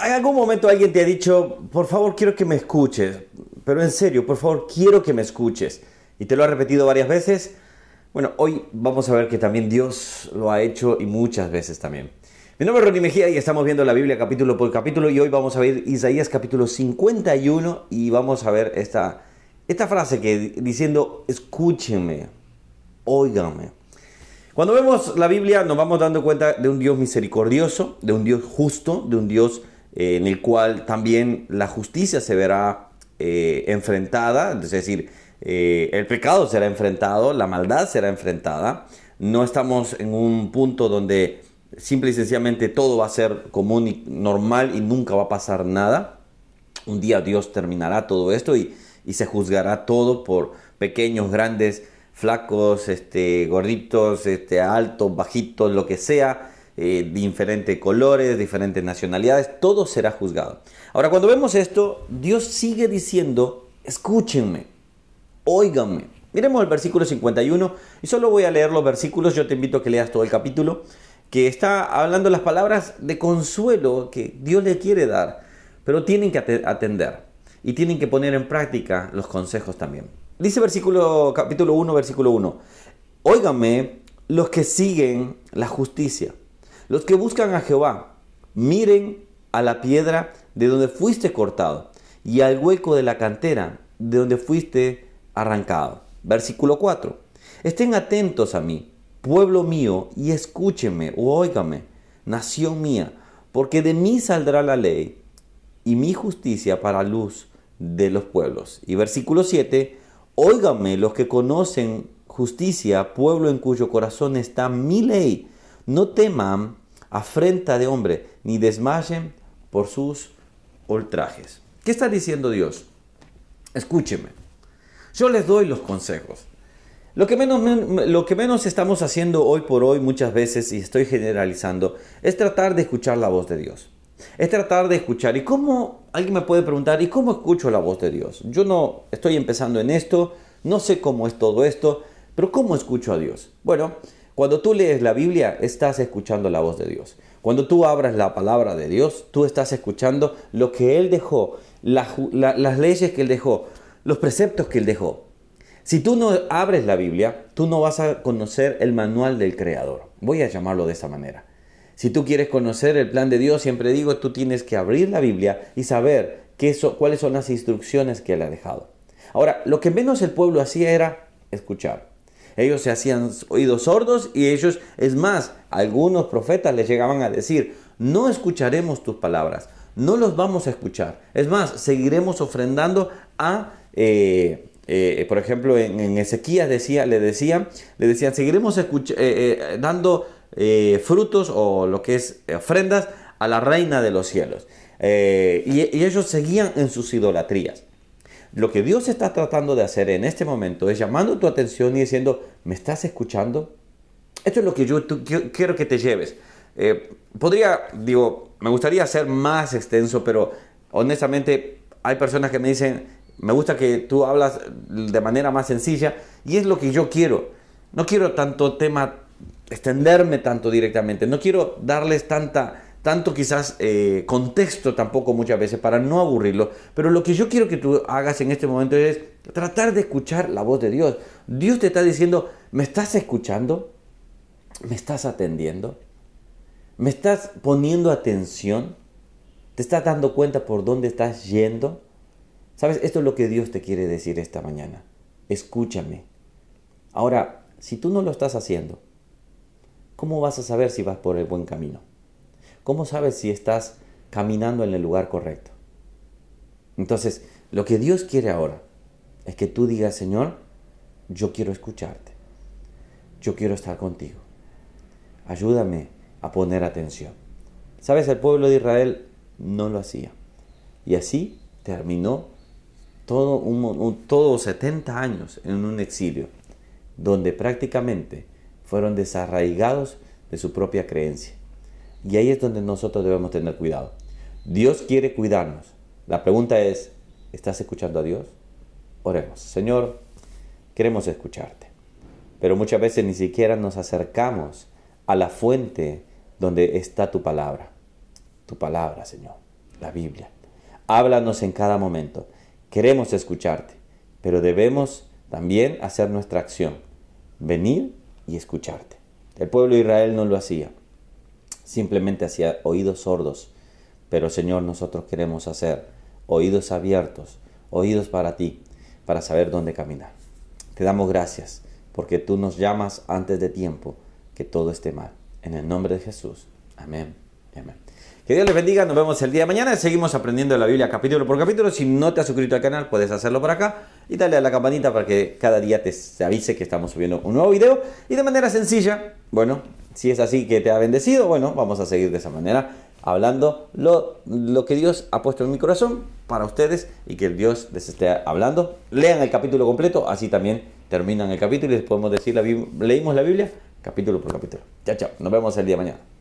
¿En algún momento alguien te ha dicho, por favor, quiero que me escuches? Pero en serio, por favor, quiero que me escuches. Y te lo ha repetido varias veces. Bueno, hoy vamos a ver que también Dios lo ha hecho y muchas veces también. Mi nombre es Ronnie Mejía y estamos viendo la Biblia capítulo por capítulo y hoy vamos a ver Isaías capítulo 51 y vamos a ver esta, esta frase que diciendo, escúchenme, óiganme. Cuando vemos la Biblia nos vamos dando cuenta de un Dios misericordioso, de un Dios justo, de un Dios eh, en el cual también la justicia se verá eh, enfrentada, es decir, eh, el pecado será enfrentado, la maldad será enfrentada. No estamos en un punto donde simple y sencillamente todo va a ser común y normal y nunca va a pasar nada. Un día Dios terminará todo esto y, y se juzgará todo por pequeños, grandes, flacos, este, gorditos, este, altos, bajitos, lo que sea, eh, diferentes colores, diferentes nacionalidades, todo será juzgado. Ahora, cuando vemos esto, Dios sigue diciendo, escúchenme, óiganme. Miremos el versículo 51 y solo voy a leer los versículos, yo te invito a que leas todo el capítulo, que está hablando las palabras de consuelo que Dios le quiere dar, pero tienen que atender y tienen que poner en práctica los consejos también. Dice versículo, capítulo 1, versículo 1. Óigame los que siguen la justicia, los que buscan a Jehová, miren a la piedra de donde fuiste cortado y al hueco de la cantera de donde fuiste arrancado. Versículo 4. Estén atentos a mí, pueblo mío, y escúchenme o óigame, nación mía, porque de mí saldrá la ley y mi justicia para luz de los pueblos. Y versículo 7. Óigame los que conocen justicia, pueblo en cuyo corazón está mi ley. No teman afrenta de hombre, ni desmayen por sus ultrajes. ¿Qué está diciendo Dios? Escúcheme. Yo les doy los consejos. Lo que, menos, lo que menos estamos haciendo hoy por hoy muchas veces, y estoy generalizando, es tratar de escuchar la voz de Dios. Es tratar de escuchar. ¿Y cómo? Alguien me puede preguntar, ¿y cómo escucho la voz de Dios? Yo no estoy empezando en esto, no sé cómo es todo esto, pero ¿cómo escucho a Dios? Bueno, cuando tú lees la Biblia, estás escuchando la voz de Dios. Cuando tú abras la palabra de Dios, tú estás escuchando lo que Él dejó, las leyes que Él dejó, los preceptos que Él dejó. Si tú no abres la Biblia, tú no vas a conocer el manual del Creador. Voy a llamarlo de esa manera. Si tú quieres conocer el plan de Dios, siempre digo, tú tienes que abrir la Biblia y saber qué cuáles son las instrucciones que Él ha dejado. Ahora, lo que menos el pueblo hacía era escuchar. Ellos se hacían oídos sordos y ellos, es más, algunos profetas les llegaban a decir, no escucharemos tus palabras, no los vamos a escuchar. Es más, seguiremos ofrendando a... Eh, eh, por ejemplo, en, Ezequías decía, le decían, le decían, seguiremos eh, dando frutos o lo que es ofrendas a la reina de los cielos. Y, ellos seguían en sus idolatrías. Lo que Dios está tratando de hacer en este momento es llamando tu atención y diciendo, ¿me estás escuchando? Esto es lo que yo quiero que te lleves. Eh, podría, digo, me gustaría ser más extenso, pero honestamente hay personas que me dicen, me gusta que tú hablas de manera más sencilla y es lo que yo quiero. No quiero tanto tema extenderme tanto directamente, no quiero darles tanta, tanto quizás eh, contexto tampoco muchas veces para no aburrirlo, pero lo que yo quiero que tú hagas en este momento es tratar de escuchar la voz de Dios. Dios te está diciendo, ¿me estás escuchando? ¿Me estás atendiendo? ¿Me estás poniendo atención? ¿Te estás dando cuenta por dónde estás yendo? ¿Sabes? Esto es lo que Dios te quiere decir esta mañana. Escúchame. Ahora, si tú no lo estás haciendo, ¿cómo vas a saber si vas por el buen camino? ¿Cómo sabes si estás caminando en el lugar correcto? Entonces, lo que Dios quiere ahora es que tú digas, Señor, yo quiero escucharte. Yo quiero estar contigo. Ayúdame a poner atención. Sabes, el pueblo de Israel no lo hacía. Y así terminó todo todos 70 años en un exilio, donde prácticamente fueron desarraigados de su propia creencia. Y ahí es donde nosotros debemos tener cuidado. Dios quiere cuidarnos. La pregunta es, ¿estás escuchando a Dios? Oremos. Señor, queremos escucharte. Pero muchas veces ni siquiera nos acercamos a la fuente donde está tu palabra. Tu palabra, Señor. la Biblia. Háblanos en cada momento. Queremos escucharte, pero debemos también hacer nuestra acción, venir y escucharte. El pueblo de Israel no lo hacía, simplemente hacía oídos sordos, pero Señor, nosotros queremos hacer oídos abiertos, oídos para ti, para saber dónde caminar. Te damos gracias porque tú nos llamas antes de tiempo que todo esté mal. En el nombre de Jesús. Amén. Amén. Que Dios les bendiga, nos vemos el día de mañana. Seguimos aprendiendo la Biblia capítulo por capítulo. Si no te has suscrito al canal, puedes hacerlo por acá y dale a la campanita para que cada día te avise que estamos subiendo un nuevo video. Y de manera sencilla, bueno, si es así que te ha bendecido, bueno, vamos a seguir de esa manera hablando lo, que Dios ha puesto en mi corazón para ustedes y que Dios les esté hablando. Lean el capítulo completo, así también terminan el capítulo y les podemos decir, la, leímos la Biblia capítulo por capítulo. Chao, chao. Nos vemos el día de mañana.